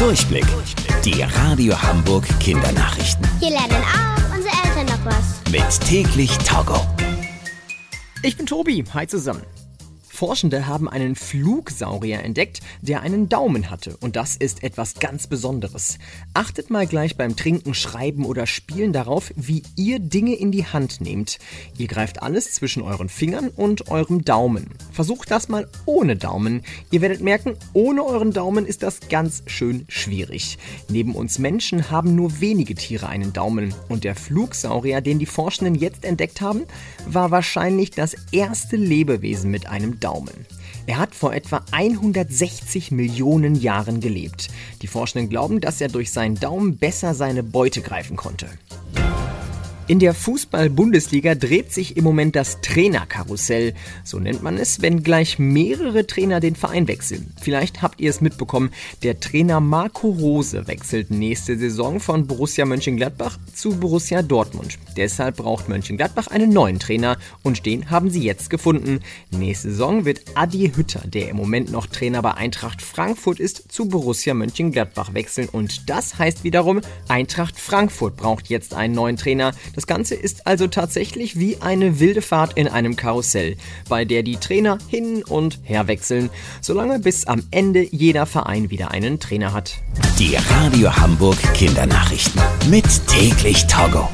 Durchblick. Die Radio Hamburg Kindernachrichten. Hier lernen auch unsere Eltern noch was. Mit täglich Togo. Ich bin Tobi. Hi zusammen. Forschende haben einen Flugsaurier entdeckt, der einen Daumen hatte. Und das ist etwas ganz Besonderes. Achtet mal gleich beim Trinken, Schreiben oder Spielen darauf, wie ihr Dinge in die Hand nehmt. Ihr greift alles zwischen euren Fingern und eurem Daumen. Versucht das mal ohne Daumen. Ihr werdet merken, ohne euren Daumen ist das ganz schön schwierig. Neben uns Menschen haben nur wenige Tiere einen Daumen. Und der Flugsaurier, den die Forschenden jetzt entdeckt haben, war wahrscheinlich das erste Lebewesen mit einem Daumen. Er hat vor etwa 160 Millionen Jahren gelebt. Die Forschenden glauben, dass er durch seinen Daumen besser seine Beute greifen konnte. In der Fußball-Bundesliga dreht sich im Moment das Trainerkarussell. So nennt man es, wenn gleich mehrere Trainer den Verein wechseln. Vielleicht habt ihr es mitbekommen, der Trainer Marco Rose wechselt nächste Saison von Borussia Mönchengladbach zu Borussia Dortmund. Deshalb braucht Mönchengladbach einen neuen Trainer und den haben sie jetzt gefunden. Nächste Saison wird Adi Hütter, der im Moment noch Trainer bei Eintracht Frankfurt ist, zu Borussia Mönchengladbach wechseln und das heißt wiederum, Eintracht Frankfurt braucht jetzt einen neuen Trainer. Das Ganze ist also tatsächlich wie eine wilde Fahrt in einem Karussell, bei der die Trainer hin und her wechseln, solange bis am Ende jeder Verein wieder einen Trainer hat. Die Radio Hamburg Kindernachrichten mit täglich Togo.